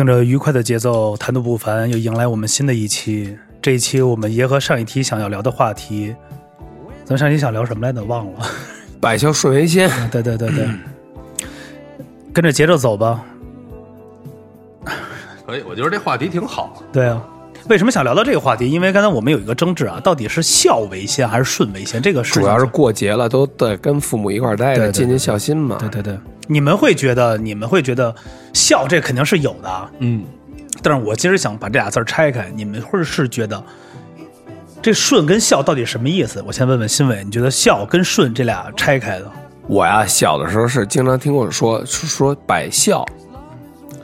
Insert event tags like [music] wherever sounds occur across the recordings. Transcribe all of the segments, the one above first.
听着愉快的节奏，谈吐不凡，又迎来我们新的一期。这一期我们结合上一期想要聊的话题，咱上一期想聊什么来着？忘了。百孝顺为先，[laughs] 对对对对，跟着节奏走吧。可以，我觉得这话题挺好。对啊，为什么想聊到这个话题？因为刚才我们有一个争执啊，到底是孝为先还是顺为先？这个主要是过节了，都得跟父母一块儿待着，尽尽孝心嘛。对对对，你们会觉得，你们会觉得孝这肯定是有的啊。嗯，但是我其实想把这俩字儿拆开，你们会是觉得这顺跟孝到底什么意思？我先问问新伟，你觉得孝跟顺这俩拆开的？我呀，小的时候是经常听我说说说百孝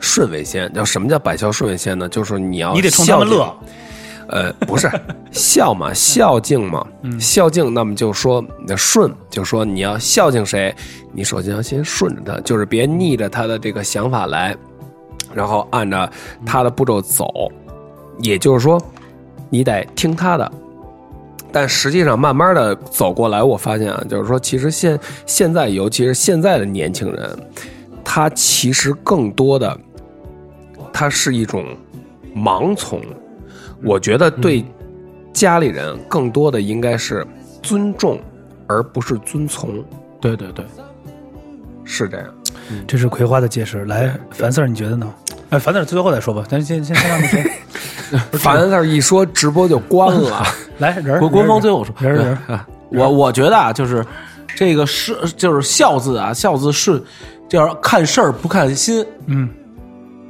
顺为先。叫什么叫百孝顺为先呢？就是你要你得冲他们孝乐。[laughs] 呃，不是孝嘛，孝敬嘛，孝敬。那么就说那顺，就说你要孝敬谁，你首先要先顺着他，就是别逆着他的这个想法来，然后按照他的步骤走。也就是说，你得听他的。但实际上，慢慢的走过来，我发现啊，就是说，其实现现在，尤其是现在的年轻人，他其实更多的，他是一种盲从。我觉得对家里人更多的应该是尊重，而不是遵从，对对对，是这样。这是葵花的解释。来，樊 Sir，你觉得呢？哎，樊 Sir 最后再说吧，咱先先先让他说。[laughs] 凡那一说，直播就关了。[laughs] 来，人儿官官方最后说，人儿人儿，[laughs] 我我觉得啊，就是这个是就是孝字啊，孝字是叫看事儿不看心，嗯，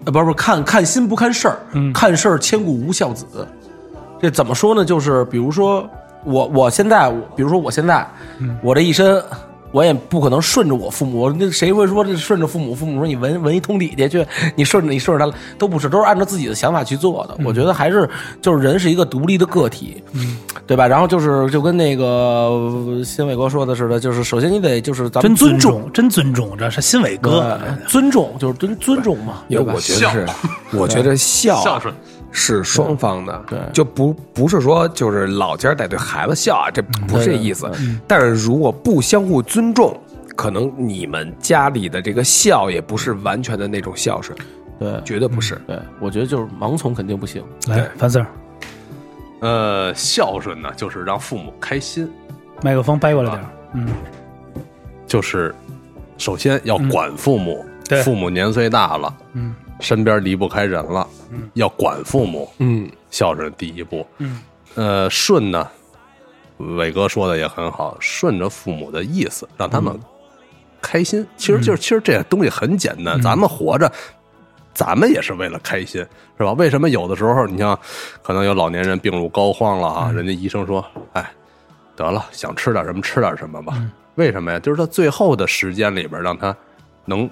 呃，不是不是看看心不看事儿，嗯看事儿千古无孝子。这怎么说呢？就是比如说我我现在，我比如说我现在，嗯我这一身。我也不可能顺着我父母，那谁会说这顺着父母？父母说你闻闻一通底下去，你顺着你顺着他，都不是，都是按照自己的想法去做的。我觉得还是就是人是一个独立的个体，对吧？然后就是就跟那个新伟哥说的似的，就是首先你得就是咱真们尊重，尊重，真尊重，这是新伟哥。尊重就是尊尊重嘛，因为我觉得是，我觉得 [laughs] 孝孝顺是双方的，对。就不不是说就是老家得对孩子孝啊，这不是这意思。但是如果不相互尊重，可能你们家里的这个孝也不是完全的那种孝顺，对。绝对不是。对，我觉得就是盲从肯定不行。来，樊 Sir，呃，孝顺呢，就是让父母开心，麦克风掰过来点儿。嗯，就是首先要管父母，对。父母年岁大了，嗯，身边离不开人了，嗯，要管父母，嗯，孝顺第一步，嗯，呃，顺呢，伟哥说的也很好，顺着父母的意思，让他们开心。其实就是，其实这东西很简单，咱们活着。咱们也是为了开心，是吧？为什么有的时候，你像可能有老年人病入膏肓了啊，人家医生说，哎，得了，想吃点什么吃点什么吧。为什么呀？就是他最后的时间里边，让他能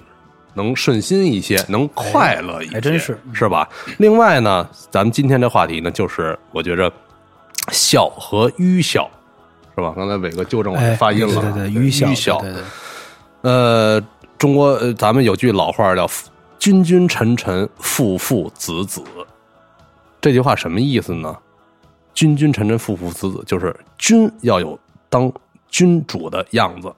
能顺心一些，能快乐一些，还真是是吧？另外呢，咱们今天这话题呢，就是我觉着孝和愚孝，是吧？刚才伟哥纠正我哎，的发音了，对对对，愚孝，愚孝。对对对，呃，中国呃，咱们有句老话叫“君君臣臣，父父子子”，这句话什么意思呢？君君臣臣，父父子子，就是君要有当君主的样子，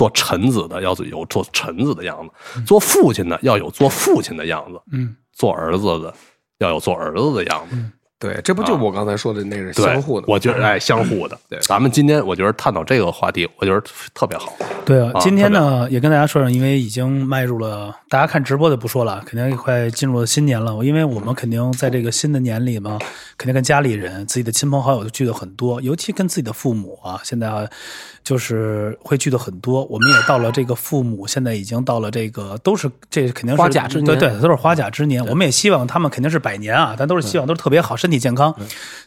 做臣子的要有做臣子的样子，做父亲的要有做父亲的样子，嗯，[laughs] 做儿子的要有做儿子的样子。对，这不就我刚才说的那是相互的吗？我觉得哎，相互的。[laughs] 对，咱们今天我觉得探讨这个话题，我觉得特别好。对啊，啊今天特呢也跟大家说说，因为已经迈入了大家看直播的不说了，肯定快进入了新年了。因为我们肯定在这个新的年里嘛，肯定跟家里人、自己的亲朋好友都聚的很多，尤其跟自己的父母啊，现在啊就是会聚的很多。我们也到了这个父母，现在已经到了这个都是这肯定是花甲之年对对，都是花甲之年。我们也希望他们肯定是百年啊，但都是希望都是特别好，身体健康。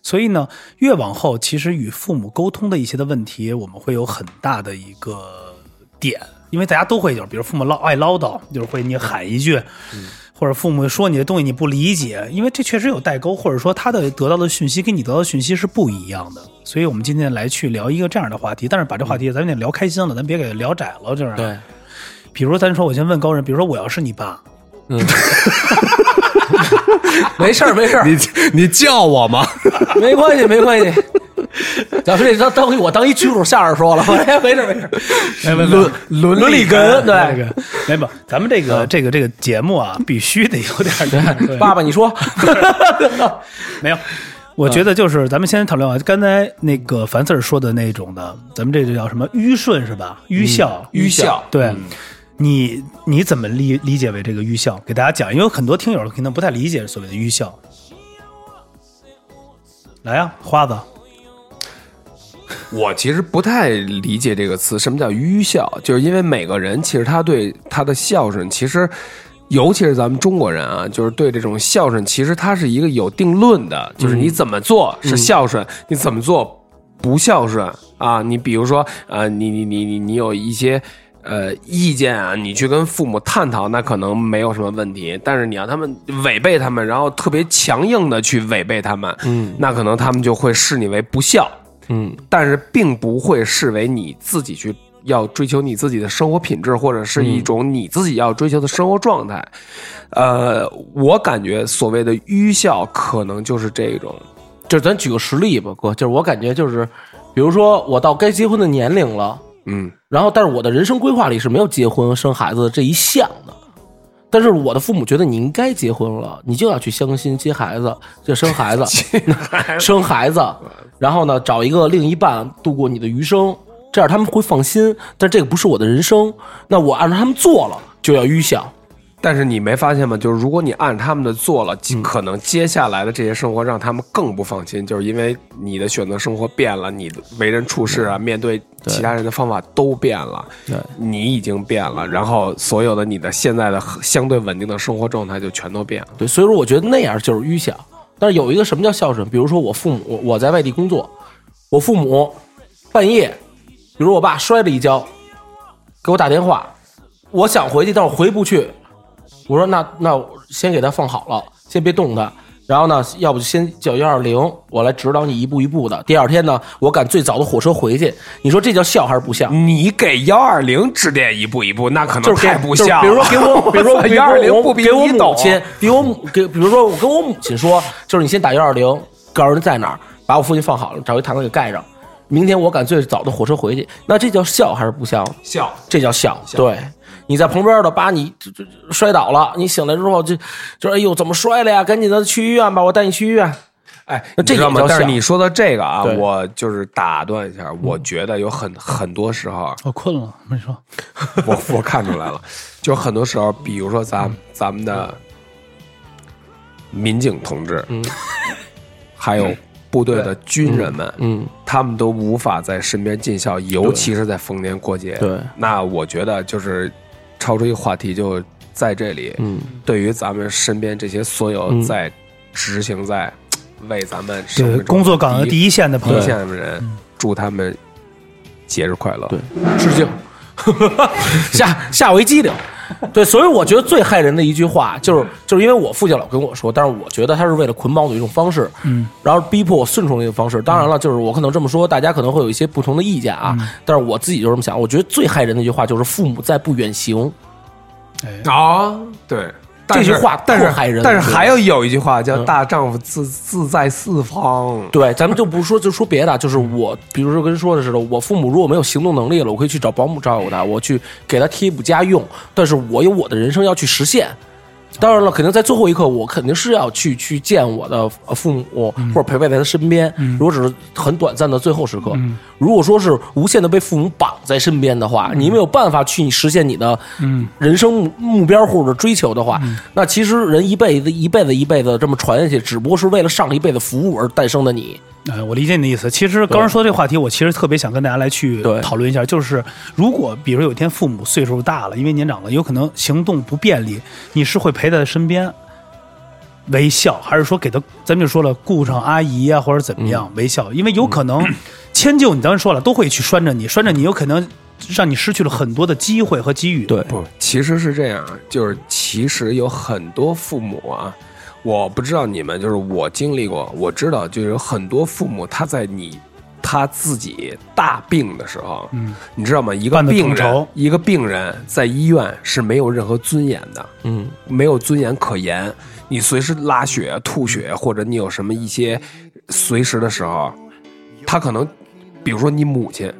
所以呢，越往后，其实与父母沟通的一些的问题，我们会有很大的一个点，因为大家都会有，比如父母唠爱唠叨，就是会你喊一句，或者父母说你的东西你不理解，因为这确实有代沟，或者说他的得到的讯息跟你得到的讯息是不一样的。所以我们今天来去聊一个这样的话题，但是把这话题咱们得聊开心了，咱别给聊窄了，就是。对，比如咱说，我先问高人，比如说我要是你爸，嗯，[laughs] [laughs] 没事儿没事儿，你你叫我吗？没关系没关系。[laughs] 咱们这当当我当一剧组相声说了，哎，没事没事。哎没没伦伦理根这对。个没不，咱们这个这个这个节目啊，必须得有点爸爸，你说，[laughs] 没有。我觉得就是咱们先讨论啊，刚才那个樊四儿说的那种的，咱们这就叫什么愚顺是吧？愚孝，愚孝对，你你怎么理理解为这个愚孝？给大家讲，因为很多听友可能不太理解所谓的愚孝。来呀、花子，我其实不太理解这个词，什么叫愚孝？就是因为每个人其实他对他的孝顺，其实尤其是咱们中国人啊，就是对这种孝顺，其实他是一个有定论的，就是你怎么做是孝顺，你怎么做不孝顺啊？你比如说，呃，你你你你你有一些。呃，意见啊，你去跟父母探讨，那可能没有什么问题。但是你让他们违背他们，然后特别强硬的去违背他们，嗯，那可能他们就会视你为不孝。嗯，但是并不会视为你自己去要追求你自己的生活品质，或者是一种你自己要追求的生活状态。呃，我感觉所谓的愚孝，可能就是这种。就是咱举个实例吧，哥，就是我感觉就是，比如说我到该结婚的年龄了，嗯，然后但是我的人生规划里是没有结婚生孩子这一项的。但是我的父母觉得你应该结婚了，你就要去相亲、接孩子、就生 [laughs] 孩子、生孩子，然后呢找一个另一半度过你的余生，这样他们会放心。但这个不是我的人生，那我按照他们做了就要愚孝。但是你没发现吗？就是如果你按他们的做了，可能接下来的这些生活让他们更不放心，就是因为你的选择生活变了，你的为人处事啊，面对其他人的方法都变了，对你已经变了，然后所有的你的现在的相对稳定的生活状态就全都变了。对，所以说我觉得那样就是愚孝。但是有一个什么叫孝顺？比如说我父母，我在外地工作，我父母半夜，比如我爸摔了一跤，给我打电话，我想回去，但我回不去。我说那那我先给他放好了，先别动他。然后呢，要不就先叫幺二零，我来指导你一步一步的。第二天呢，我赶最早的火车回去。你说这叫孝还是不孝？你给幺二零指点一步一步，那可能太不孝了。就是比如说给我，[laughs] 比如说 [laughs] 幺二零不比给我母亲，比我母给，比如说我跟我母亲说，就是你先打幺二零，告诉人在哪儿，把我父亲放好了，找一毯子给盖上。明天我赶最早的火车回去，那这叫孝还是不孝？孝。这叫孝。对，你在旁边的把你这这摔倒了，你醒来之后就就哎呦怎么摔了呀？赶紧的去医院吧，我带你去医院。哎，那这你知道吗？但是你说的这个啊，我就是打断一下，我觉得有很很多时候，我困了，没说。[laughs] 我我看出来了，就很多时候，比如说咱咱们的民警同志，嗯，还有部队的军人们，嗯，他们都无法在身边尽孝，尤其是在逢年过节。对，那我觉得就是超出一个话题，就在这里，嗯，对于咱们身边这些所有嗯。在执行在为咱们对工作岗位第一线的朋友。第一，线的人，祝他们节日快乐。对，致敬，吓吓我一激灵。[laughs] 对，所以我觉得最害人的一句话就是，就是因为我父亲老跟我说，但是我觉得他是为了捆绑我的一种方式，嗯，然后逼迫我顺从的一种方式。当然了，就是我可能这么说，大家可能会有一些不同的意见啊，但是我自己就这么想。我觉得最害人的一句话就是“父母在，不远行啊，对，这句话但是害人但是还有有一句话叫嗯“大丈夫自自在四方”。对，咱们就不说就说别的，就是我，比如说跟说的似的，我父母如果没有行动能力了，我可以去找保姆照顾他，我去给他贴补家用，但是我有我的人生要去实现。当然了，肯定在最后一刻，我肯定是要去去见我的呃父母，或者陪伴在他身边。如果只是很短暂的最后时刻，如果说是无限的被父母绑在身边的话，你没有办法去实现你的人生目目标或者追求的话，那其实人一辈子一辈子一辈子这么传下去，只不过是为了上一辈子服务而诞生的你。哎，我理解你的意思。其实刚才说这个话题，我其实特别想跟大家来去讨论一下，就是如果比如有一天父母岁数大了，因为年长了，有可能行动不便利，你是会陪在他身边微笑，还是说给他，咱们就说了，雇上阿姨啊，或者怎么样微笑？因为有可能 [clears throat] 迁就你，当然说了，都会去拴着你，拴着你，有可能让你失去了很多的机会和机遇。对不，其实是这样，就是其实有很多父母啊，我不知道你们，就是我经历过，我知道，就有很多父母他在你。他自己大病的时候，嗯，你知道吗？一个病人，一个病人在医院是没有任何尊严的，嗯，没有尊严可言。你随时拉血、吐血，或者你有什么一些随时的时候，他可能，比如说你母亲，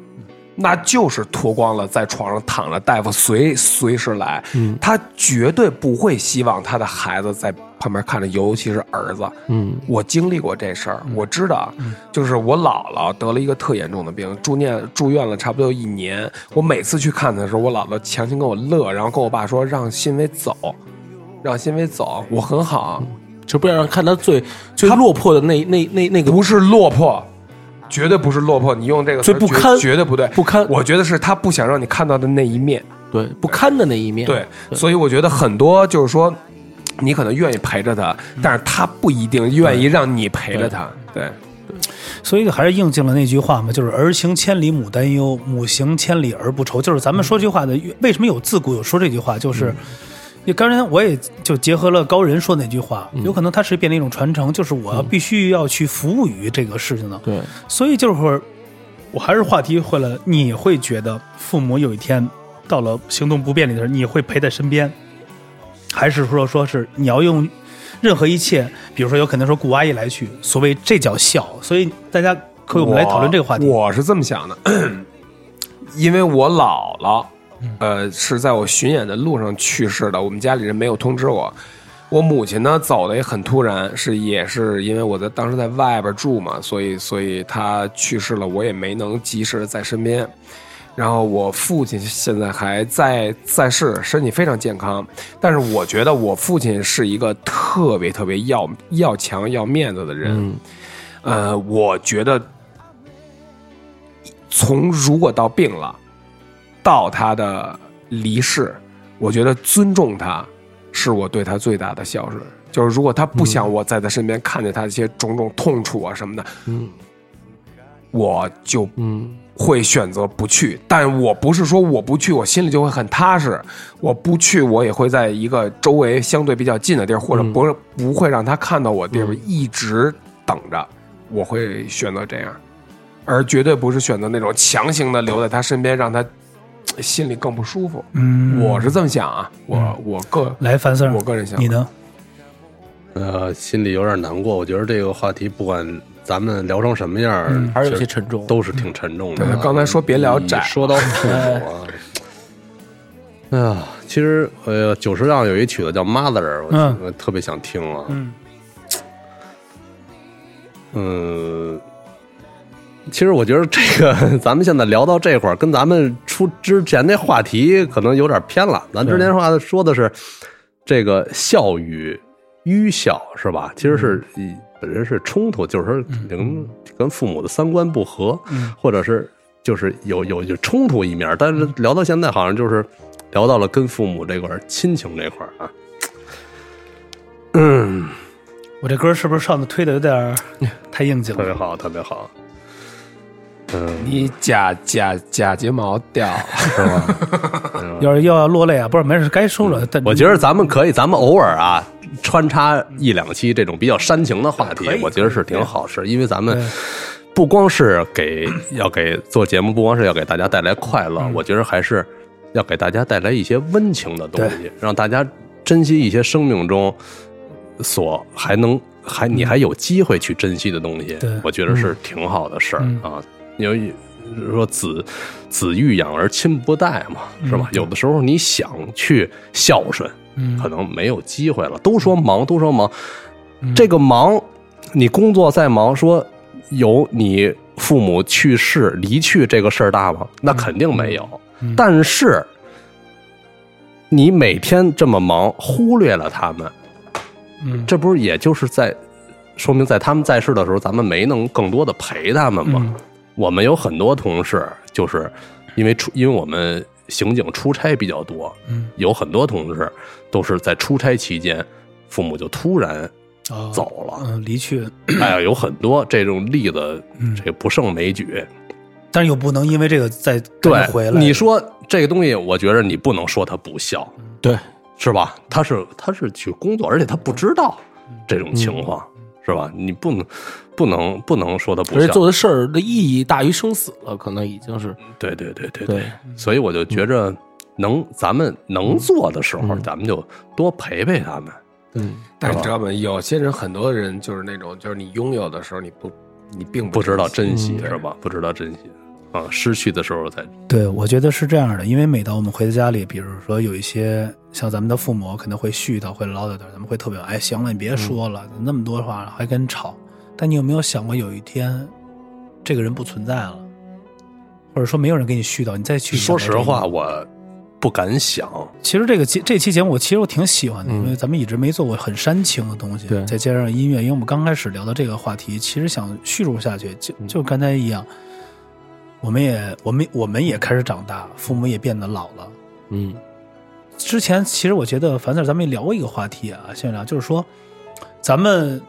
那就是脱光了在床上躺着，大夫随随时来，嗯。他绝对不会希望他的孩子在旁边看着，尤其是儿子。嗯。我经历过这事儿，我知道，就是我姥姥得了一个特严重的病，住院住院了差不多一年。我每次去看她的时候，我姥姥强行跟我乐，然后跟我爸说让欣薇走，让欣薇走，我很好，就不要让看他最最落魄的那那那那个。不是落魄。绝对不是落魄，你用这个最不堪绝对不对，不堪我觉得是他不想让你看到的那一面。对不堪的那一面。对，所以我觉得很多就是说，你可能愿意陪着他，但是他不一定愿意让你陪着他。对，所以还是应 nghiệm 了那句话嘛，就是“儿行千里母担忧，母行千里儿不愁”。就是咱们说这句话的，为什么有自古有说这句话？就是，也刚才我也就结合了高人说那句话，有可能它是变成一种传承，就是我要必须要去服务于这个事情的。对，所以就是，我还是话题回来了，你会觉得父母有一天到了行动不便利的时候，你会陪在身边，还是说说是你要用任何一切，比如说有可能说顾阿姨来去，所谓这叫孝。所以大家可以我们来讨论这个话题。我是这么想的，[clears throat] 因为我姥姥，嗯呃，是在我巡演的路上去世的，我们家里人没有通知我。我母亲呢走的也很突然，是也是因为我在当时在外边住嘛，所以所以她去世了，我也没能及时的在身边。然后我父亲现在还在在世，身体非常健康，但是我觉得我父亲是一个特别特别要要强要面子的人。嗯呃，我觉得从如果到病了，到他的离世，我觉得尊重他是我对他最大的孝顺。就是如果他不想我在他身边看见他的一些种种痛楚啊什么的，嗯我就嗯会选择不去。但我不是说我不去，我心里就会很踏实。我不去，我也会在一个周围相对比较近的地儿，或者不是、不会让他看到我的地方，一直等着。我会选择这样，而绝对不是选择那种强行的留在他身边，让他嘖心里更不舒服。嗯，我是这么想啊，我我个来樊 Sir，我个人想你呢？呃，心里有点难过。我觉得这个话题不管咱们聊成什么样儿，还是有些沉重。都是挺沉重的对。刚才说别聊窄说到父母啊，哎 [laughs] 呀，其实呃，久石让有一曲子叫《Mother》，我嗯我特别想听啊。嗯嗯，其实我觉得这个 [laughs] 咱们现在聊到这块儿，跟咱们出之前那话题可能有点偏了。咱之前话说的是这个孝与愚孝，是吧？其实是以本身是冲突，就是说跟跟父母的三观不合，或者是就是有有有冲突一面。但是聊到现在，好像就是聊到了跟父母这块儿亲情这块儿啊。嗯，我这歌是不是上次推的有点儿太应景了？特别好，特别好。嗯，你假假假睫毛掉。是吧？[laughs] 要是又要落泪啊，不是没事，该说了。但我觉得咱们可以，咱们偶尔啊穿插一两期这种比较煽情的话题，我觉得是挺好，是因为咱们不光是给要给做节目，不光是要给大家带来快乐，我觉得还是要给大家带来一些温情的东西，让大家珍惜一些生命中所还能还你还有机会去珍惜的东西，我觉得是挺好的事儿嗯。啊。因为说子子欲养而亲不待嘛，是吧？有的时候你想去孝顺，嗯可能没有机会了。都说忙，都说忙，这个忙，你工作再忙，说有你父母去世离去这个事儿大吗？那肯定没有。但是你每天这么忙，忽略了他们，嗯这不是也就是在说明在他们在世的时候，咱们没能更多的陪他们吗？嗯我们有很多同事，就是因为出，因为我们刑警出差比较多，嗯，有很多同事都是在出差期间，父母就突然哦走了。嗯，离去，哎呀，有很多这种例子，嗯这不胜枚举。但是又不能因为这个再对回，来。你说这个东西，我觉得你不能说他不孝，对，是吧？他是他是去工作，而且他不知道这种情况，是吧？你不能不能不能说他不孝而且做，的事儿的意义大于生死了，可能已经是对对对对对，所以我就觉着能咱们能做的时候，咱们就多陪陪他们。嗯，但是你知道吗？有些人，很多人就是那种，就是你拥有的时候，你不，你并不知道珍珍惜、对是吧？不知道珍惜啊，失去的时候才对，我觉得是这样的，因为每当我们回到家里，比如说有一些像咱们的父母可能会絮叨、会唠叨点儿，咱们会特别哎，行了，你别说了，那么多话还跟人吵。但你有没有想过，有一天这个人不存在了，或者说没有人给你絮叨，你再去说实话，我不敢想。其实这个节这期节目，我其实我挺喜欢的，因为咱们一直没做过很煽情的东西，对再加上音乐，因为我们刚开始聊到这个话题，其实想叙述下去，就就刚才一样，我们也我们我们也开始长大，父母也变得老了。嗯之前其实我觉得，凡事咱们也聊过一个话题啊，现在聊就是说，咱们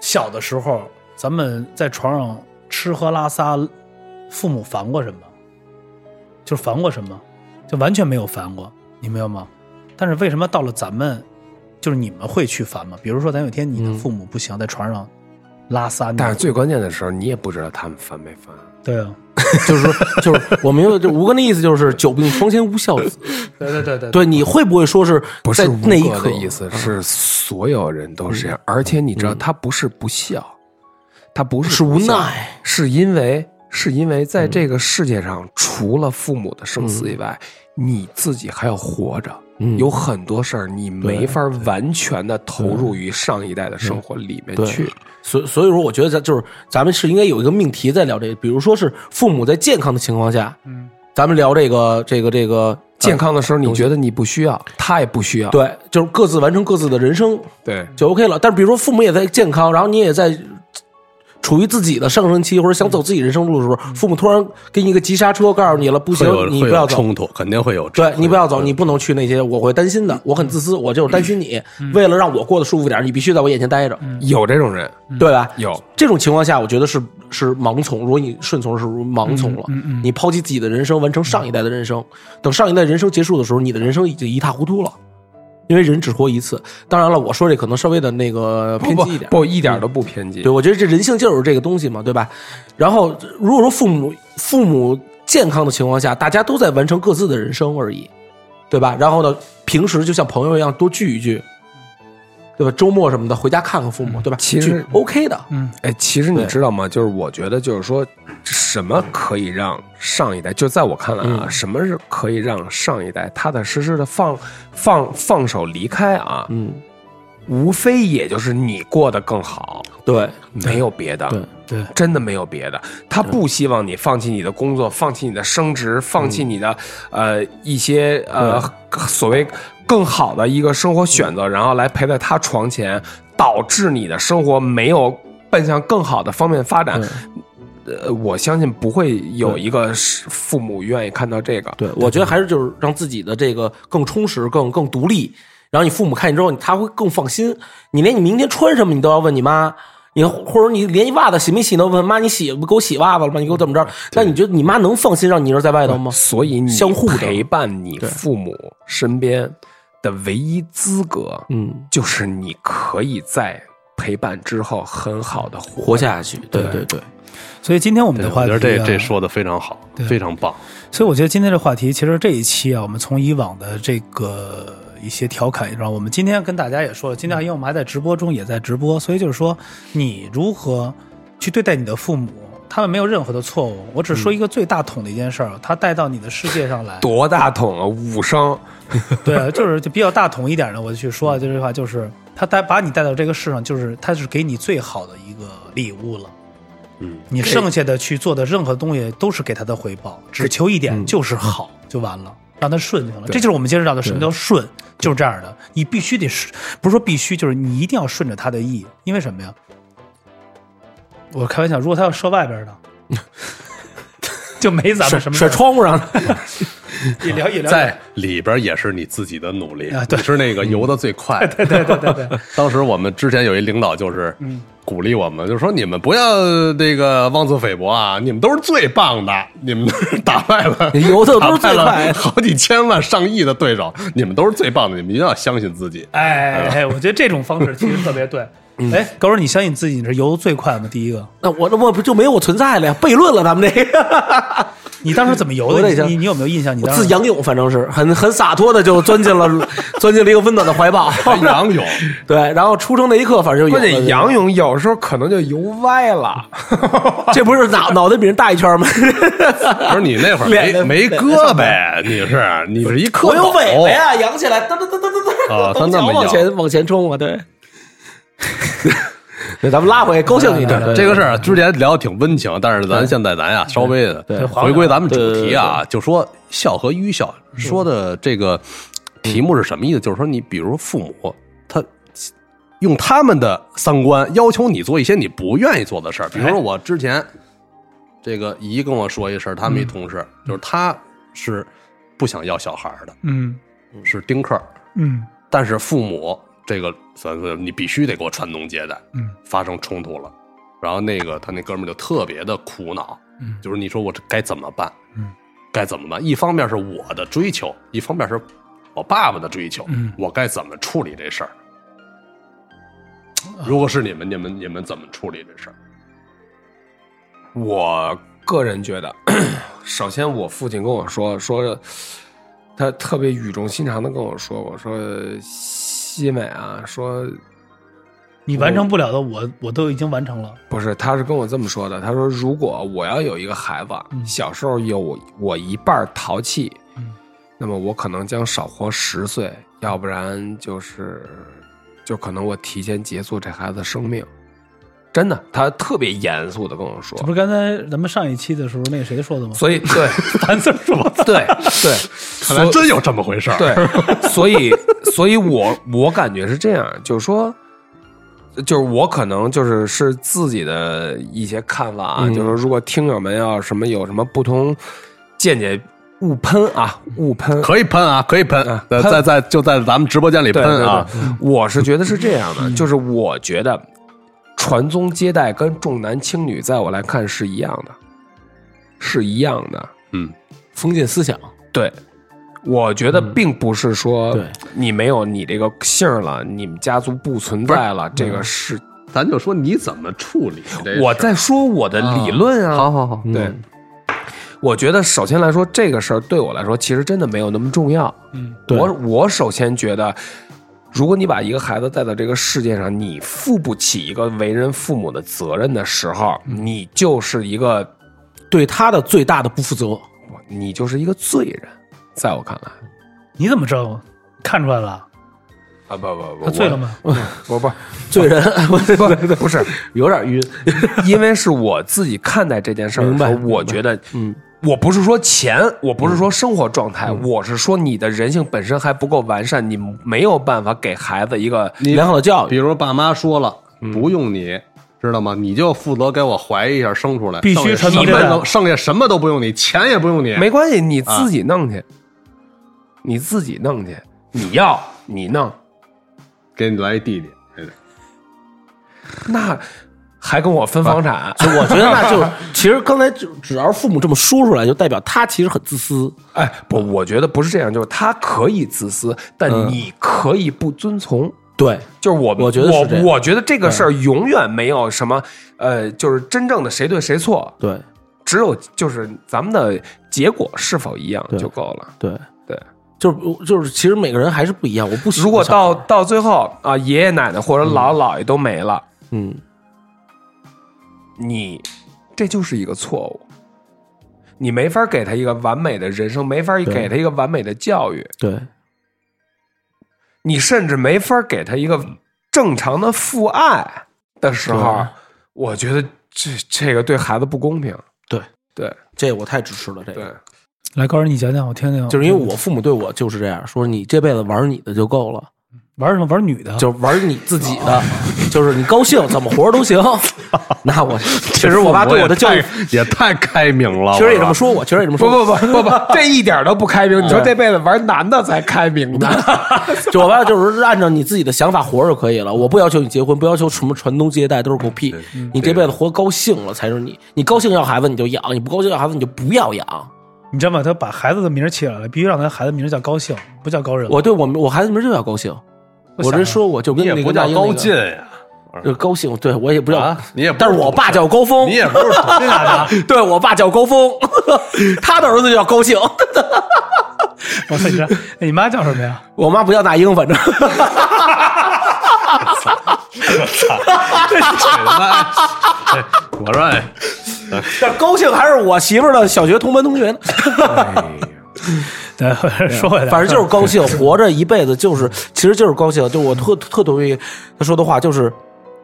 小的时候，咱们在床上吃喝拉撒，父母烦过什么？就是烦过什么？就完全没有烦过，你明白吗？但是为什么到了咱们，就是你们会去烦吗？比如说，咱有一天你的父母不行，在床上拉撒，你但是最关键的时候，你也不知道他们烦没烦。对啊，[laughs] 就是说，就是我明白，就吴哥那意思就是久病床前无孝子。[laughs] 对对对对对，你会不会说是在不是那一刻的意思，是所有人都是这样。而且你知道，他不是不孝，他不是是无奈，是因为是因为在这个世界上，除了父母的生死以外，你自己还要活着。嗯有很多事儿你没法完全的投入于上一代的生活里面去。所所以说，我觉得咱就是咱们是应该有一个命题在聊这个，比如说是父母在健康的情况下，嗯，咱们聊这个这个这个健康的时候，你觉得你不需要，他也不需要。对，就是各自完成各自的人生对，就 OK 了。但是比如说父母也在健康，然后你也在处于自己的上升期或者想走自己人生路的时候，父母突然给你一个急刹车，告诉你了，不行你不要走。冲突，肯定会有。对你不要走，你不能去那些，我会担心的。我很自私，我就是担心你。为了让我过得舒服点，你必须在我眼前待着，有这种人，对吧？有。这种情况下，我觉得是是盲从。如果你顺从，是盲从了。你抛弃自己的人生，完成上一代的人生。等上一代人生结束的时候，你的人生已经一塌糊涂了。因为人只活一次。当然了，我说这可能稍微的那个偏激一点。不，不一点都不偏激。对，我觉得这人性就是这个东西嘛，对吧？然后如果说父母父母健康的情况下，大家都在完成各自的人生而已，对吧？然后呢，平时就像朋友一样多聚一聚，对吧？周末什么的回家看看父母，对吧？其实 OK 的，哎，其实你知道吗？就是我觉得，就是说，什么可以让上一代，就在我看来啊，什么是可以让上一代踏踏实实的放放放手离开啊？嗯，无非也就是你过得更好，对没有别的。对对真的没有别的，他不希望你放弃你的工作，放弃你的升职，放弃你的、呃一些呃所谓更好的一个生活选择，然后来陪在他床前，导致你的生活没有奔向更好的方面发展。呃，我相信不会有一个是父母愿意看到这个。对，我觉得还是就是让自己的这个更充实、更更独立。然后你父母看见之后，他会更放心。你连你明天穿什么，你都要问你妈。你或者你连一袜子洗没洗都？问妈，你洗不给我洗袜子了吗？你给我怎么着？那你觉得你妈能放心让你一人在外头吗？所以你相互陪伴你父母身边的唯一资格，嗯，就是你可以在陪伴之后很好的活活下去。对对对，所以今天我们，的话题、我觉啊，得这这说的非常好，非常棒。所以我觉得今天这话题，其实这一期啊，我们从以往的这个一些调侃，是吧？我们今天跟大家也说了，今天因为我们还在直播中，也在直播，所以就是说，你如何去对待你的父母，他们没有任何的错误。我只说一个最大桶的一件事儿，他带到你的世界上来，多大桶啊？五升，[laughs] 对啊，就是就比较大桶一点的，我就去说啊，就这句话，就是他带把你带到这个世上，就是他是给你最好的一个礼物了。嗯，你剩下的去做的任何东西都是给他的回报，只求一点就是好就完了，让它顺就行了。这就是我们接触到的什么叫顺，就是这样的。你必须得顺，不是说必须，就是你一定要顺着他的意，因为什么呀？我开玩笑，如果他要射外边呢，[laughs] 就没咱们什么甩窗户上，[laughs] 一聊一聊，在里边也是你自己的努力，啊对你是那个游的最快。对对对对对，当时我们之前有一领导就是嗯鼓励我们，就说你们不要这个妄自菲薄啊，你们都是最棒的，你们都是打败了 [laughs] 游的都是最打败快了好几千万、上亿的对手，你们都是最棒的，你们一定要相信自己。哎哎，我觉得这种方式其实特别对。哎，高叔，你相信自己你是游的最快吗？第一个，那我那我不就没有我存在了呀？悖论了，咱们这个。你当时怎么游的？你你你有没有印象？你我自仰泳，反正是很很洒脱的就钻进了钻进了一个温暖的怀抱。仰泳，对，然后出生那一刻，反正就有关了键仰泳有时候可能就游歪了，[laughs] 这不是脑脑袋比人大一圈吗？不是你那会儿没没脸胳膊，你是你是一蝌蚪，我有尾巴呀，扬起来，噔噔噔噔噔噔，啊他那么往前往前冲啊，对。[laughs] [laughs] 对，咱们拉回，高兴一点。这个事儿之前聊的挺温情，但是咱现在咱呀稍微的回归咱们主题啊，就说孝和愚孝说的这个题目是什么意思？就是说你比如父母他用他们的三观要求你做一些你不愿意做的事儿，比如说我之前这个姨跟我说一事儿，他们一同事就是他是不想要小孩的，嗯是丁克，嗯但是父母这个算是你必须得给我传宗接代，嗯，发生冲突了，然后那个他那哥们儿就特别的苦恼，嗯就是你说我这该怎么办？嗯，该怎么办？一方面是我的追求，一方面是我爸爸的追求，嗯我该怎么处理这事儿？如果是你们，你们你们怎么处理这事儿？我个人觉得，[clears throat] 首先我父亲跟我说说，他特别语重心长的跟我说我，说西美啊，说你完成不了的，我我都已经完成了。不是，他是跟我这么说的，他说如果我要有一个孩子，小时候有我一半淘气，嗯那么我可能将少活十岁，要不然就是就可能我提前结束这孩子的生命。真的，他特别严肃的跟我说这不，是刚才咱们上一期的时候那个谁说的吗？所以对 [laughs] 樊四说的。对对，看来真有这么回事儿。对，[laughs] 所以，所以我我感觉是这样，就是说，就是我可能就是是自己的一些看法啊，嗯就是如果听友们要什么有什么不同见解，勿喷啊，勿喷。可以喷啊，可以喷，啊喷在在就在咱们直播间里对对喷啊。对，我是觉得是这样的，就是我觉得传宗接代跟重男轻女，在我来看是一样的，是一样的。嗯，封建思想，对，我觉得并不是说你没有你这个姓儿了，你们家族不存在了，这个是咱就说你怎么处理。我在说我的理论啊。好好好，对，我觉得首先来说，这个事儿对我来说其实真的没有那么重要。嗯，对。我我首先觉得，如果你把一个孩子带到这个世界上，你负不起一个为人父母的责任的时候，你就是一个对他的最大的不负责。你就是一个罪人，在我看来。你怎么知道？看出来了？啊不不不，他醉了吗？不不。[laughs] 醉人，不不 [laughs] 不是，有点晕。[laughs] 因为是我自己看待这件事儿的时候，明白我觉得，嗯，我不是说钱，我不是说生活状态，我是说你的人性本身还不够完善，你没有办法给孩子一个良好的教育，比如爸妈说了嗯。不用你，知道吗？你就负责给我怀一下生出来，必须剩下传宗接代什么都剩下什么都不用你，钱也不用你，没关系，你自己弄去，你自己弄去，你要你弄，给你来一弟弟。哎那还跟我分房产？就 [laughs] 我觉得那就其实刚才就只要是父母这么说出来，就代表他其实很自私。哎，不，我觉得不是这样，就是他可以自私，但你可以不遵从。对，就是我，我觉得是这样我，我觉得这个事儿永远没有什么，呃，就是真正的谁对谁错，对，只有就是咱们的结果是否一样对就够了。对，对，就是就是，其实每个人还是不一样。我不喜欢如果到到最后啊，爷爷奶奶或者姥姥姥爷都没了，嗯，你这就是一个错误，你没法给他一个完美的人生，没法给他一个完美的教育，对，你甚至没法给他一个正常的父爱的时候，我觉得这这个对孩子不公平。对。对。这我太支持了。这对。个，来，高人你讲讲，我听听。就是因为我父母对我就是这样说，你这辈子玩你的就够了，玩什么玩女的？就是玩你自己的，就是你高兴怎么活都行。[laughs] 那我确实我爸对我的教育，也太开明了，其实也这么说我，确实也这么不说。不不不不，[laughs] 这一点都不开明。你说这辈子玩男的才开明呢？[laughs] 就我爸就是按照你自己的想法活着就可以了，我不要求你结婚，不要求什么传宗接代，都是狗屁。你这辈子活高兴了才是你，你高兴要孩子你就养，你不高兴要孩子你就不要养。你知道吗？他把孩子的名儿起来了，必须让他孩子名儿叫高兴，不叫高人。我对我们我孩子名就叫高兴，我这说我就跟那个你不叫高进呀，就高兴，对我也不叫啊你也不但是我爸叫高峰，你也不是懂真的？[laughs] 对我爸叫高峰，[laughs] 他的儿子叫高兴，[laughs] 我操，你这你妈叫什么呀？我妈不叫那英，反正 [laughs] 哎我说哎，但高兴还是我媳妇儿的小学同班同学呢。对，[laughs] 说回来，反正就是高兴，活着一辈子就是，其实就是高兴。就我特特同意他说的话，就是，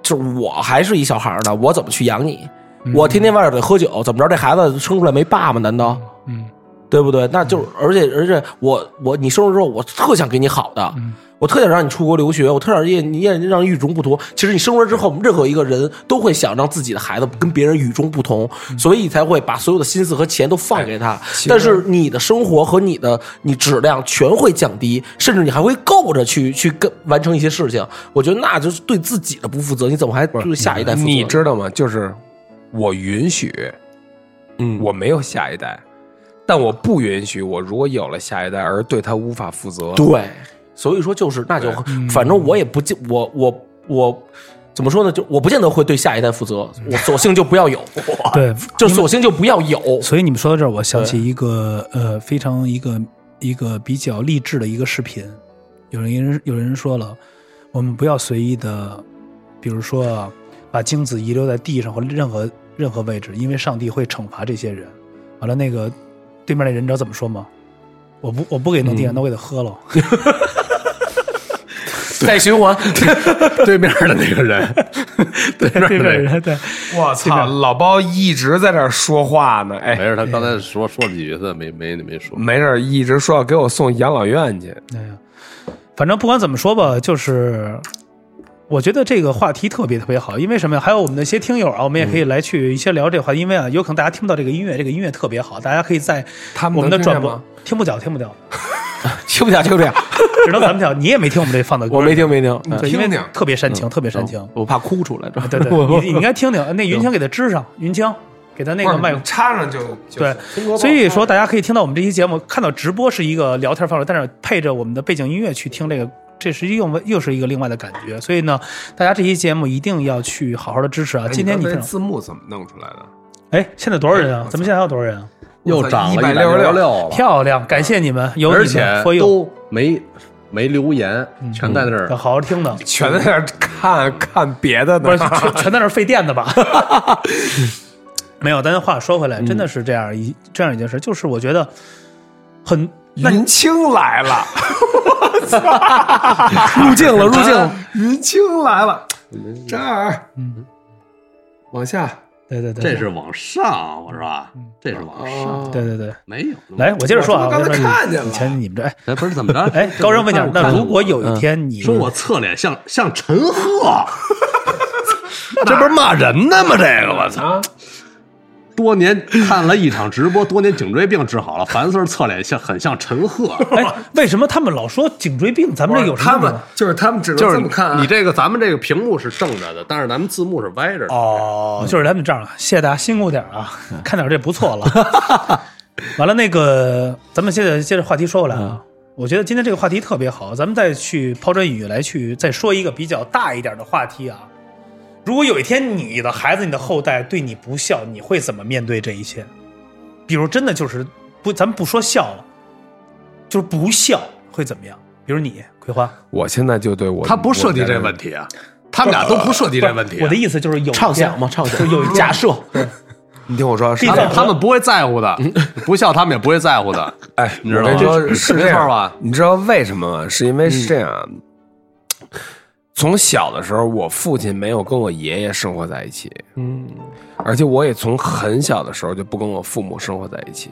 就是我还是一小孩儿呢，我怎么去养你？我天天晚上得喝酒，怎么着？这孩子生出来没爸吗？难道？嗯，对不对？那就是，而且而且我我你生日之后，我特想给你好的，我特想让你出国留学，我特想让你也让与众不同。其实你生出来之后，任何一个人都会想让自己的孩子跟别人与众不同，所以才会把所有的心思和钱都放给他。但是你的生活和你的你质量全会降低，甚至你还会够着去去跟完成一些事情。我觉得那就是对自己的不负责，你怎么还对下一代负责？你知道吗？就是我允许嗯，我没有下一代，但我不允许我如果有了下一代而对他无法负责。对，所以说就是那就反正我也不见我我我怎么说呢？就我不见得会对下一代负责，[laughs] 我索性就不要有，对，就索性就不要有。所以你们说到这儿，我想起一个呃非常一个一个比较励志的一个视频，有人有人说了，我们不要随意的，比如说啊把精子遗留在地上或任何任何位置，因为上帝会惩罚这些人。完了，那个对面那人你知道怎么说吗？我不我不给弄地上，那我给他喝了。[laughs] 再循环，[laughs] [laughs] 对面的那个人，对面对的那个，人对，我操，老包一直在这儿说话呢，哎没，事，他刚才说说了几句，他没没没说。没事，一直说要给我送养老院去。哎呀，反正不管怎么说吧，就是我觉得这个话题特别特别好，因为什么呀？还有我们的一些听友啊，我们也可以来去一些聊这个话题，因为啊，有可能大家听不到这个音乐，这个音乐特别好，大家可以在他们我们的转播听听不了，听不了，[laughs] 听不下，听不下，[laughs] 只能咱们听。你也没听我们这放的歌，我没听，没听。嗯对，因为听听特别煽情，特别煽情。我怕哭出来，这对对，你 [laughs] 你应该听听。那云清给他支上，云清给他那个麦克。插上就就对，所以说大家可以听到我们这期节目，看到直播是一个聊天方式，但是配着我们的背景音乐去听这个，这实际又又是一个另外的感觉。所以呢，大家这期节目一定要去好好的支持啊！今天你字幕怎么弄出来的？哎，现在多少人啊？咱们现在还有多少人啊？又涨了一百六十六了，漂亮，感谢你们，有你们而且都没没留言，全在那儿。要好好听的，全在那儿看看别的不是。全 [laughs] 全在那儿费电的吧？[laughs] 没有，咱话说回来，真的是这样一这样一件事，就是我觉得很云清来了，[laughs] 入境了，入境。了。云清来了，这儿，嗯，往下，对对对，这是往上，我说吧，这是往上，对对对。没有。来，我接着说啊，刚才看见了以前你们这哎哎，不是怎么着？哎，高人问一下，那如果有一天你说我侧脸像像陈赫，[laughs] 这不是骂人呢吗？这个我操！多年看了一场直播，多年颈椎病治好了，樊 Sir 侧脸像很像陈赫，哎，为什么他们老说颈椎病？咱们这有什么他们？就是他们只能就是这么看啊。你这个咱们这个屏幕是正着的，但是咱们字幕是歪着的。哦，就是咱们这样，谢谢大家辛苦点啊，看点这不错了。[laughs] 完了，那个咱们现在接着话题说回来啊，我觉得今天这个话题特别好，咱们再去抛砖引玉来去再说一个比较大一点的话题啊。如果有一天你的孩子、你的后代对你不孝，你会怎么面对这一切？比如真的就是不，咱们不说孝了，就是不孝会怎么样？比如你葵花，我现在就对我，他不涉及这问题啊，他们俩都不涉及这 [laughs] 问题啊。我的意思就是有畅想嘛，畅想就有一假设，你听我说，是他们他们不会在乎的，不孝他们也不会在乎的。[laughs] 哎，你知道吗是这样错吧你知道为什么吗？是因为是这样，从小的时候，我父亲没有跟我爷爷生活在一起，嗯，而且我也从很小的时候就不跟我父母生活在一起。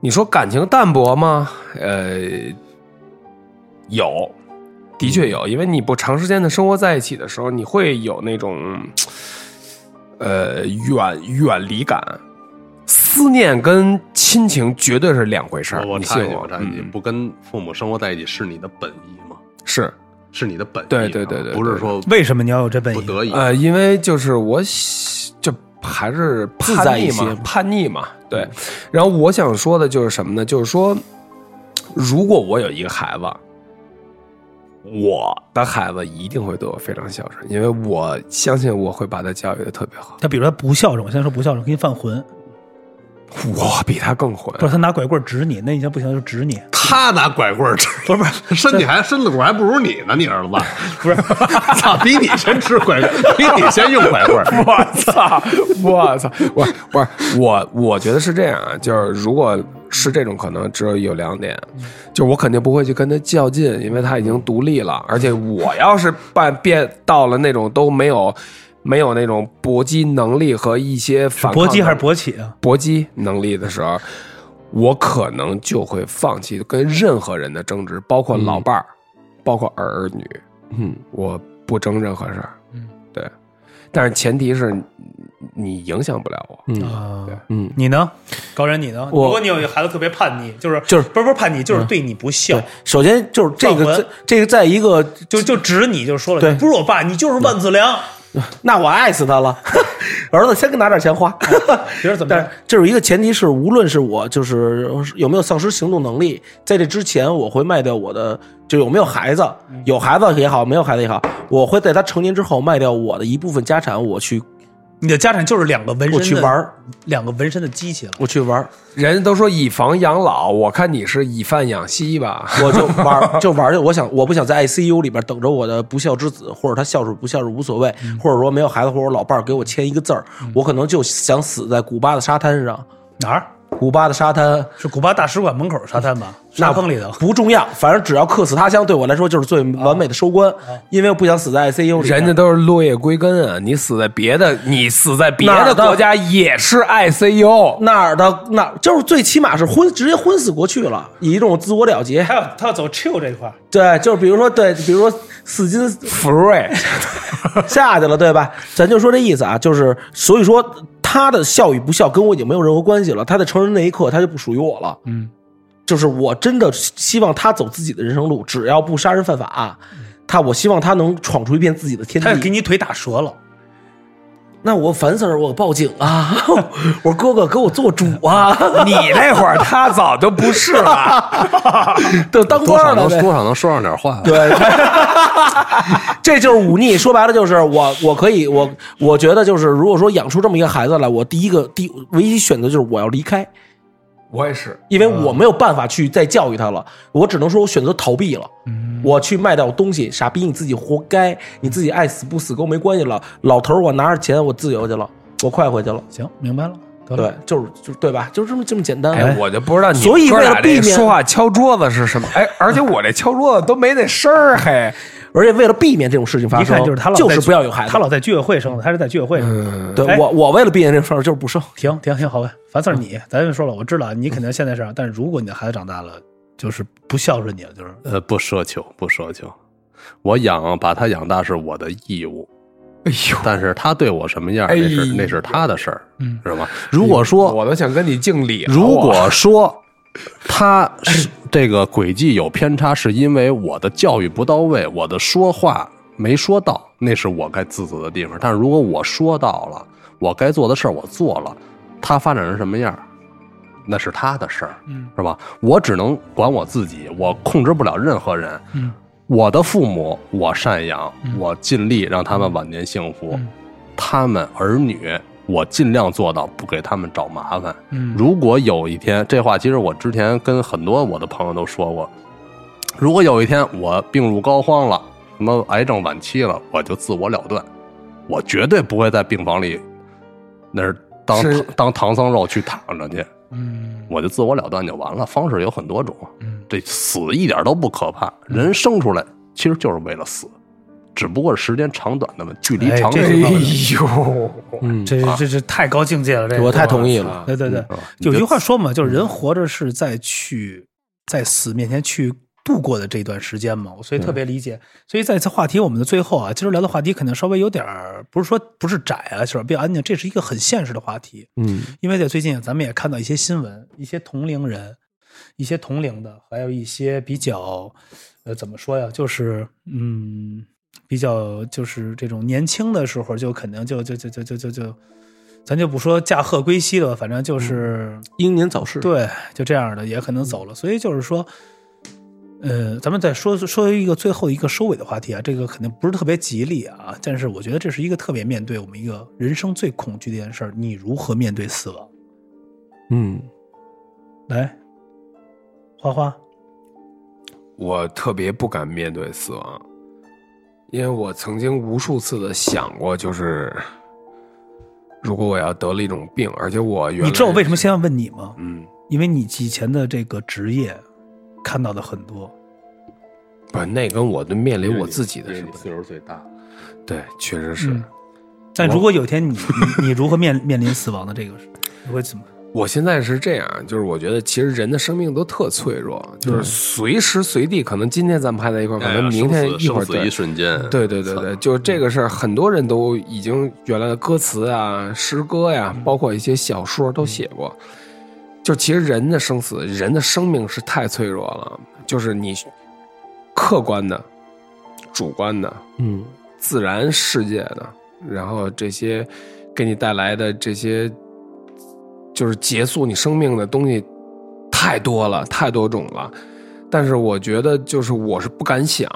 你说感情淡薄吗？呃，有，的确有，因为你不长时间的生活在一起的时候，你会有那种呃远远离感。思念跟亲情绝对是两回事儿，我我插一句，你信我？我插一句，嗯不跟父母生活在一起是你的本意吗？是是你的本意啊，对对对对对不是说为什么你要有这本意？不得已。呃，因为就是我喜就还是叛逆嘛，叛逆嘛，对。然后我想说的就是什么呢？就是说，如果我有一个孩子，我的孩子一定会对我非常孝顺，因为我相信我会把他教育的特别好。他比如他不孝顺，我先说不孝顺，给你犯浑，我比他更混不，是他拿拐棍指你，那你先不行就指你，他拿拐棍指，不是不是，[laughs] 身体还身子骨还不如你呢，你儿子不是？[laughs] 操，比你先吃拐棍儿，[laughs] 比你先用拐棍儿。我操！我操！我不是我，我觉得是这样啊，就是如果是这种可能，只有有两点，就我肯定不会去跟他较劲，因为他已经独立了，而且我要是办变到了那种都没有没有那种搏击能力和一些反搏击还是能勃起啊？搏击能力的时候，我可能就会放弃跟任何人的争执，包括老伴儿，包括儿女，嗯，我不争任何事儿。嗯，对，但是前提是你你影响不了我。嗯。对，嗯，你呢，高人你呢？如果你有一个孩子特别叛逆，就是就是不是不是叛逆，就是对你不孝。对，，首先就是这个这这个在一个就就指你就说了，不是我爸，你就是万梓良，[laughs] 那我爱死他了，[laughs] 儿子先给拿点钱花。别人怎么着但是？这有一个前提是，无论是我就是有没有丧失行动能力，在这之前，我会卖掉我的，就有没有孩子，有孩子也好，没有孩子也好，我会在他成年之后卖掉我的一部分家产，我去你的家产就是两个纹身我去玩儿两个纹身的机器了。我去玩儿，人家都说以房养老，我看你是以饭养息吧？我就玩儿 [laughs] 就玩儿去。我想我不想在 ICU 里边等着我的不孝之子，或者他孝顺不孝顺无所谓，或者说没有孩子或者我老伴儿给我签一个字儿，我可能就想死在古巴的沙滩上。哪儿？古巴的沙滩是古巴大使馆门口沙滩吧？沙坑里头。不重要，反正只要客死他乡，对我来说就是最完美的收官，因为我不想死在 ICU 里。人家都是落叶归根啊！你死在别的，你死在别的的国家也是 ICU。哪儿的那就是最起码是昏直接昏死过去了，以一种自我了结。还要他要走 chill 这块，对，就是比如说对，比如说死金福瑞，[laughs] 下去了，对吧？咱就说这意思啊，就是所以说他的孝与不孝跟我已经没有任何关系了。他在成人那一刻，他就不属于我了。嗯，就是我真的希望他走自己的人生路，只要不杀人犯法，他我希望他能闯出一片自己的天地他要给。你腿打折了。那我烦死了，我报警啊！[laughs] 我说哥哥给我做主啊！[laughs] 你那会儿他早就不是了。[laughs] 都当多少官了呗。能多少能说上点话。对，这就是忤逆。说白了就是我，我可以，我我觉得就是，如果说养出这么一个孩子来，我第一个第唯一选择就是我要离开，我也是，因为我没有办法去再教育他了，我只能说我选择逃避了。我去卖掉东西，傻逼你自己活该，你自己爱死不死跟我没关系了。老头儿，我拿着钱我自由去了，我快回去了。行，明白了。对，就是就对吧？就这么这么简单。哎，我就不知道你所以哥俩这为了避免说话敲桌子是什么？哎，而且我这敲桌子都没那声儿，嘿，而且为了避免这种事情发生，一看就是他老就在是不要有孩子。他老在居委会生的，他是在居委会生的。哎对我，我为了避免这种事儿，就是不生。停停停，好吧，凡事你，咱就说了，我知道你肯定现在是这样，但是如果你的孩子长大了，就是不孝顺你了，就是呃，不奢求，不奢求。我养把他养大是我的义务，哎呦，但是他对我什么样，哎那是呦那是他的事儿，嗯知道吗？如果说我都想跟你敬礼。如果说他是这个轨迹有偏差，是因为我的教育不到位，我的说话没说到，那是我该自责的地方。但是如果我说到了，我该做的事儿我做了，他发展成什么样，那是他的事儿，嗯是吧？我只能管我自己，我控制不了任何人。嗯我的父母，我赡养，我尽力让他们晚年幸福。嗯他们儿女，我尽量做到不给他们找麻烦。嗯如果有一天，这话其实我之前跟很多我的朋友都说过，如果有一天我病入膏肓了，什么癌症晚期了，我就自我了断，我绝对不会在病房里那是当当唐僧肉去躺着去，嗯我就自我了断就完了。方式有很多种，嗯这死一点都不可怕，人生出来其实就是为了死，只不过是时间长短的问，距离长短的问题。呦，嗯，这这这太高境界了，这个我太同意了。对对对，吧有句话说嘛，就是人活着是在去在死面前去度过的这段时间嘛，所以特别理解。所以在这话题我们的最后啊，今儿聊的话题可能稍微有点儿，不是说不是窄啊，就是比较安静，这是一个很现实的话题。嗯，因为在最近咱们也看到一些新闻，一些同龄人，一些同龄的，还有一些比较，呃，怎么说呀？就是嗯，比较就是这种年轻的时候就肯定就就就就就就就，咱就不说驾鹤归西了，反正就是、英年早逝。对，就这样的也可能走了。所以就是说，呃，咱们再说说一个最后一个收尾的话题啊，这个肯定不是特别吉利啊，但是我觉得这是一个特别面对我们一个人生最恐惧的一件事儿，你如何面对死亡？嗯，来，花花，我特别不敢面对死亡，因为我曾经无数次的想过，就是如果我要得了一种病，而且我原来你知道我为什么先要问你吗？嗯，因为你以前的这个职业看到的很多，不，那跟我的面临我自己的是不因为你岁数最大，对，确实是。嗯但如果有一天你你你如何面面临死亡的这个，你会怎么？我现在是这样，就是我觉得其实人的生命都特脆弱，就是随时随地，可能今天咱们还在一块儿，可能明天一会儿对生死一瞬间，对对对对，就是这个事儿，很多人都已经原来的歌词啊、诗歌呀，包括一些小说都写过。就其实人的生死、人的生命是太脆弱了，就是你客观的、主观的、嗯，自然世界的，然后这些给你带来的这些，就是结束你生命的东西太多了，太多种了。但是我觉得，就是我是不敢想，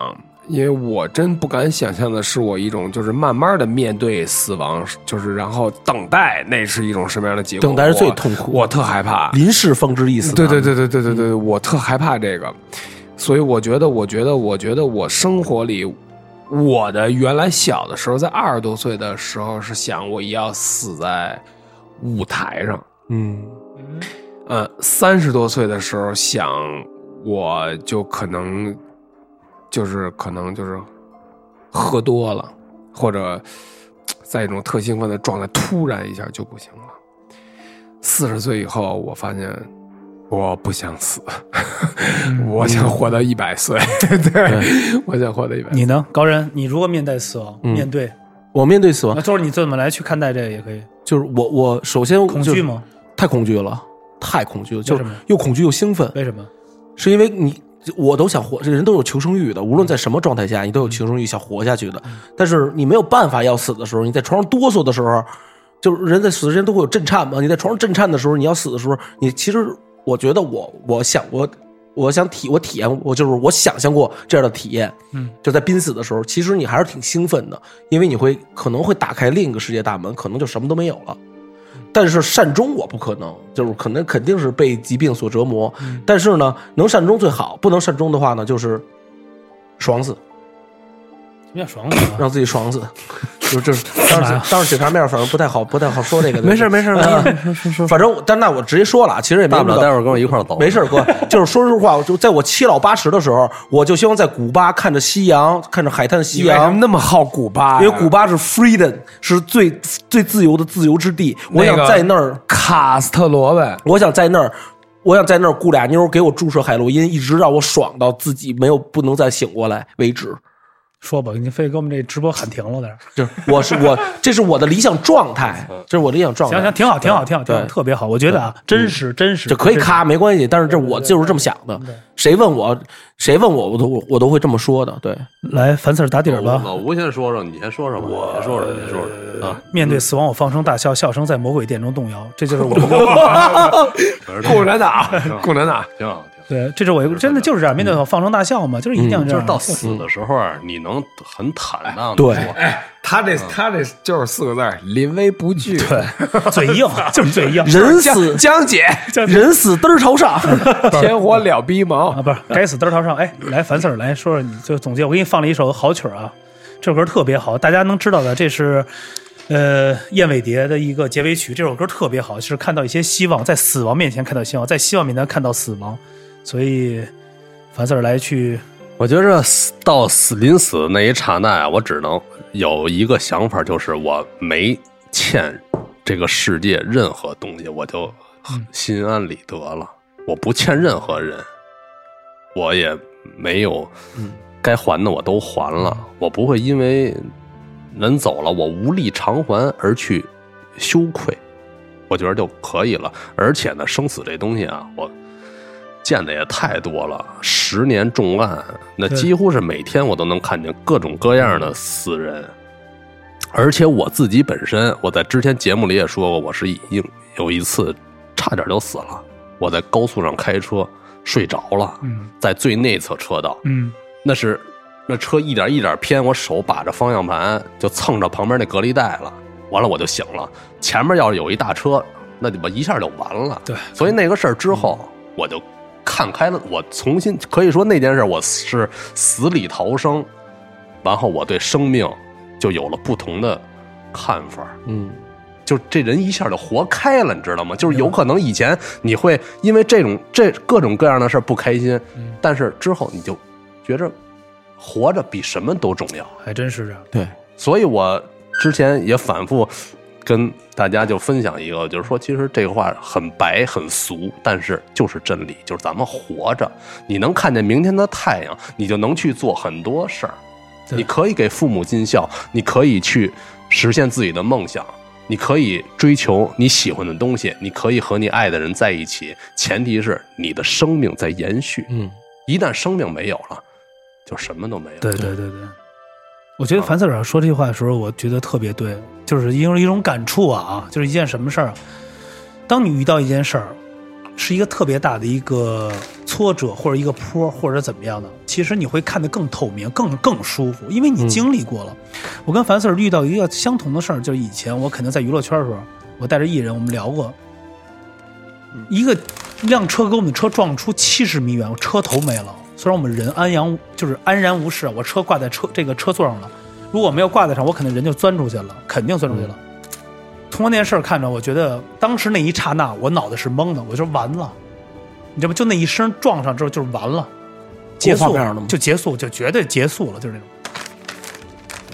因为我真不敢想象的是我一种就是慢慢的面对死亡，就是然后等待，那是一种什么样的结果？等待是最痛苦我特害怕。临事方知一死。对对，对对对对对，我特害怕这个，所以我觉得，我觉得，我觉得我生活里，我的原来小的时候，在二十多岁的时候是想我也要死在舞台上，嗯呃，三十多岁的时候想我就可能就是可能就是喝多了，或者在一种特兴奋的状态，突然一下就不行了。四十岁以后，我发现我不想死，[laughs] 我想活到一百岁。[laughs] 对，我想活到一百岁。你呢，高人？你如何面对死亡？嗯面对我面对死亡那，就是你怎么来去看待这个也可以。就是我我首先恐惧吗？太恐惧了，太恐惧了，就是又恐惧又兴奋，为什么？是因为你我都想活，这人都有求生欲的，无论在什么状态下，你都有求生欲，想活下去的。但是你没有办法要死的时候，你在床上哆嗦的时候，就是人在死之前都会有震颤嘛。你在床上震颤的时候，你要死的时候，你其实我觉得我我想我我想体我体验我就是我想象过这样的体验，嗯，就在濒死的时候，其实你还是挺兴奋的，因为你会可能会打开另一个世界大门，可能就什么都没有了。但是善终我不可能，就是可能肯定是被疾病所折磨。但是呢，能善终最好，不能善终的话呢，就是爽死，什么叫爽死啊？让自己爽死。[laughs] 就就是当时当时警察面，反正不太好，[laughs] 不太好说这个。没事没事没事说说说。反正但那我直接说了，其实也没那么大不了待会儿跟我一块儿走。没事，哥，[laughs] 就是说实话，就在我七老八十的时候，我就希望在古巴看着夕阳，看着海滩夕你为什么阳，那么好古巴？因为古巴是 freedom，是最最自由的自由之地。我想在那儿，卡斯特罗呗。我想在那儿，我想在那儿雇俩妞给我注射海洛因，一直让我爽到自己没有不能再醒过来为止。说吧，你非给我们这直播喊停了点儿。[laughs] 就是我是我，这是我的理想状态，这是我的理想状态。行行，挺好，挺好，挺好，挺好，特别好。我觉得啊，真实，真实，这可以。咔没关系，但是这我就是这么想的。谁问我，谁问我，我都我都会这么说的。对，来，樊 Sir 打底儿吧。老吴先说说，你先说说吧，我先说说，你说说啊。面对死亡，我放声大笑，笑声在魔鬼殿中动摇。这就是我 [laughs] 的。共产党，共产党。挺好，挺好。对，这是我一个真的就是这样，面对放声大笑嘛，就是一定要这样。就是到死的时候，你能很坦荡的对说，他这他这就是四个字儿：临危不惧。对，嘴硬，[laughs] 就是嘴硬。人死江姐，[laughs] 人死嘚儿朝上。天火了逼毛啊，。不是，该死嘚儿朝上。哎，来，樊 Sir 来说说你就总结。我给你放了一首好曲儿啊，这首歌特别好，大家能知道的，这是呃燕尾蝶的一个结尾曲。这首歌特别好，是看到一些希望，在死亡面前看到希望，在希望面前看到死亡。所以樊 Sir 来去，我觉着死到死临死那一刹那啊，我只能有一个想法，就是我没欠这个世界任何东西，我就心安理得了。我不欠任何人，我也没有该还的我都还了，我不会因为人走了我无力偿还而去羞愧，我觉得就可以了。而且呢，生死这东西啊，我见的也太多了，十年重案，那几乎是每天我都能看见各种各样的死人。而且我自己本身，我在之前节目里也说过，我是已经有一次差点就死了。我在高速上开车，睡着了，嗯在最内侧车道，嗯那是那车一点一点偏，我手把着方向盘就蹭着旁边那隔离带了，完了我就醒了。前面要是有一大车，那我一下就完了。对所以那个事儿之后，我就看开了，我重新可以说那件事我是死里逃生，然后我对生命就有了不同的看法。嗯，就这人一下就活开了，你知道吗？就是有可能以前你会因为这种这各种各样的事儿不开心，但是之后你就觉着活着比什么都重要。还真是这样。对，所以我之前也反复跟大家就分享一个，就是说，其实这个话很白很俗，但是就是真理，就是咱们活着，你能看见明天的太阳，你就能去做很多事儿。你可以给父母尽孝，你可以去实现自己的梦想，你可以追求你喜欢的东西，你可以和你爱的人在一起，前提是你的生命在延续。嗯，一旦生命没有了，就什么都没有。对对对对，我觉得樊四老师说这句话的时候，我觉得特别对，就是因为一种感触啊啊，就是一件什么事儿啊？当你遇到一件事儿，是一个特别大的一个挫折或者一个坡或者怎么样的，其实你会看得更透明、更更舒服，因为你经历过了。我跟樊四儿遇到一个相同的事儿，就是以前我可能在娱乐圈的时候，我带着艺人，我们聊过，一个一辆车给我们的车撞出七十米远，我车头没了。虽然我们人安阳就是安然无事，我车挂在车这个车座上了，如果没有挂在上，我肯定人就钻出去了，肯定钻出去了。通过那件事儿看着，我觉得当时那一刹那，我脑袋是懵的，我就完了，你知道吗？就那一声撞上之后，就是完了，结束了吗就结束，就绝对结束了，就是那种。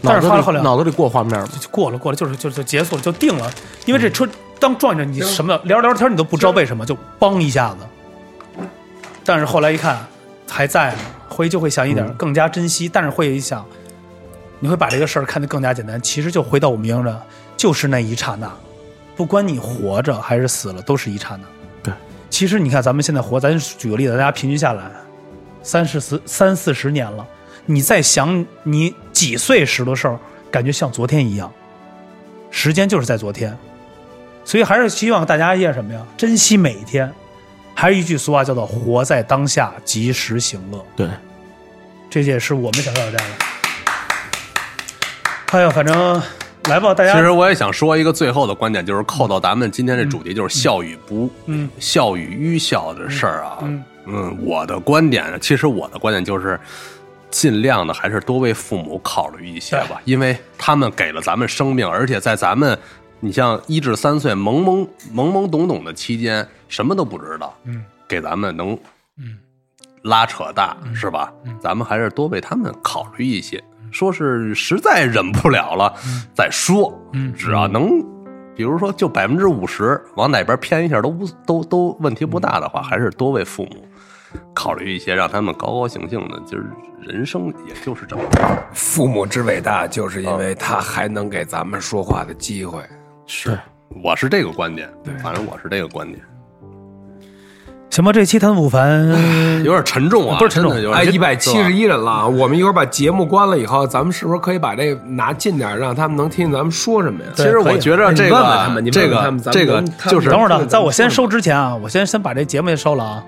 但是后来后脑子里过画面了，就过了过了，就是就就结束了，就定了。因为这车当撞着你什么聊聊天，你都不知道为什么就梆一下子。但是后来一看还在呢，回就会想一点，更加珍惜。但是会一想，你会把这个事儿看得更加简单。其实就回到我们应着，就是那一刹那，不管你活着还是死了，都是一刹那。对，其实你看咱们现在活，咱举个例子，大家平均下来三四十三四十年了，你再想你几岁时的事儿，感觉像昨天一样。时间就是在昨天，所以还是希望大家一些什么呀？珍惜每一天。还有一句俗话叫做“活在当下，及时行乐对，”，这也是我们想要的这样的。哎呀，反正来吧，大家。其实我也想说一个最后的观点，就是扣到咱们今天这主题，就是孝与不，嗯，孝与愚孝的事儿啊。嗯嗯，我的观点，其实我的观点就是，尽量的还是多为父母考虑一些吧，因为他们给了咱们生命，而且在咱们，你像一至三岁懵懵懵懵懂懂的期间，什么都不知道，嗯，给咱们能，嗯，拉扯大是吧？咱们还是多为他们考虑一些。说是实在忍不了了，再说。嗯只要能，比如说就百分之五十往哪边偏一下都不都都问题不大的话，还是多为父母考虑一些，让他们高高兴兴的。就是人生也就是这么着，父母之伟大，就是因为他还能给咱们说话的机会。是，我是这个观点，对反正我是这个观点，行吧，这期谈武凡，有点沉重啊，不是沉重哎，一百七十一人了，我们一会儿把节目关了以后，咱们是不是可以把这个拿近点，让他们能听见咱们说什么呀？其实我觉着这你个问问他们你问这个这个就是等会儿呢，在我先收之前啊，我先先把这节目先收了啊。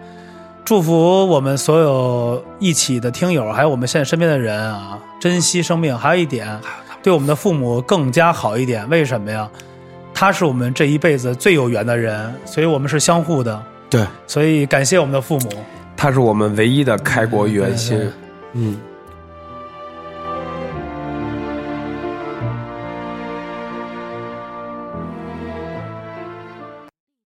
祝福我们所有一起的听友，还有我们现在身边的人啊，珍惜生命。还有一点，对我们的父母更加好一点。为什么呀？他是我们这一辈子最有缘的人，所以我们是相互的。对，所以感谢我们的父母。他是我们唯一的开国元勋。嗯，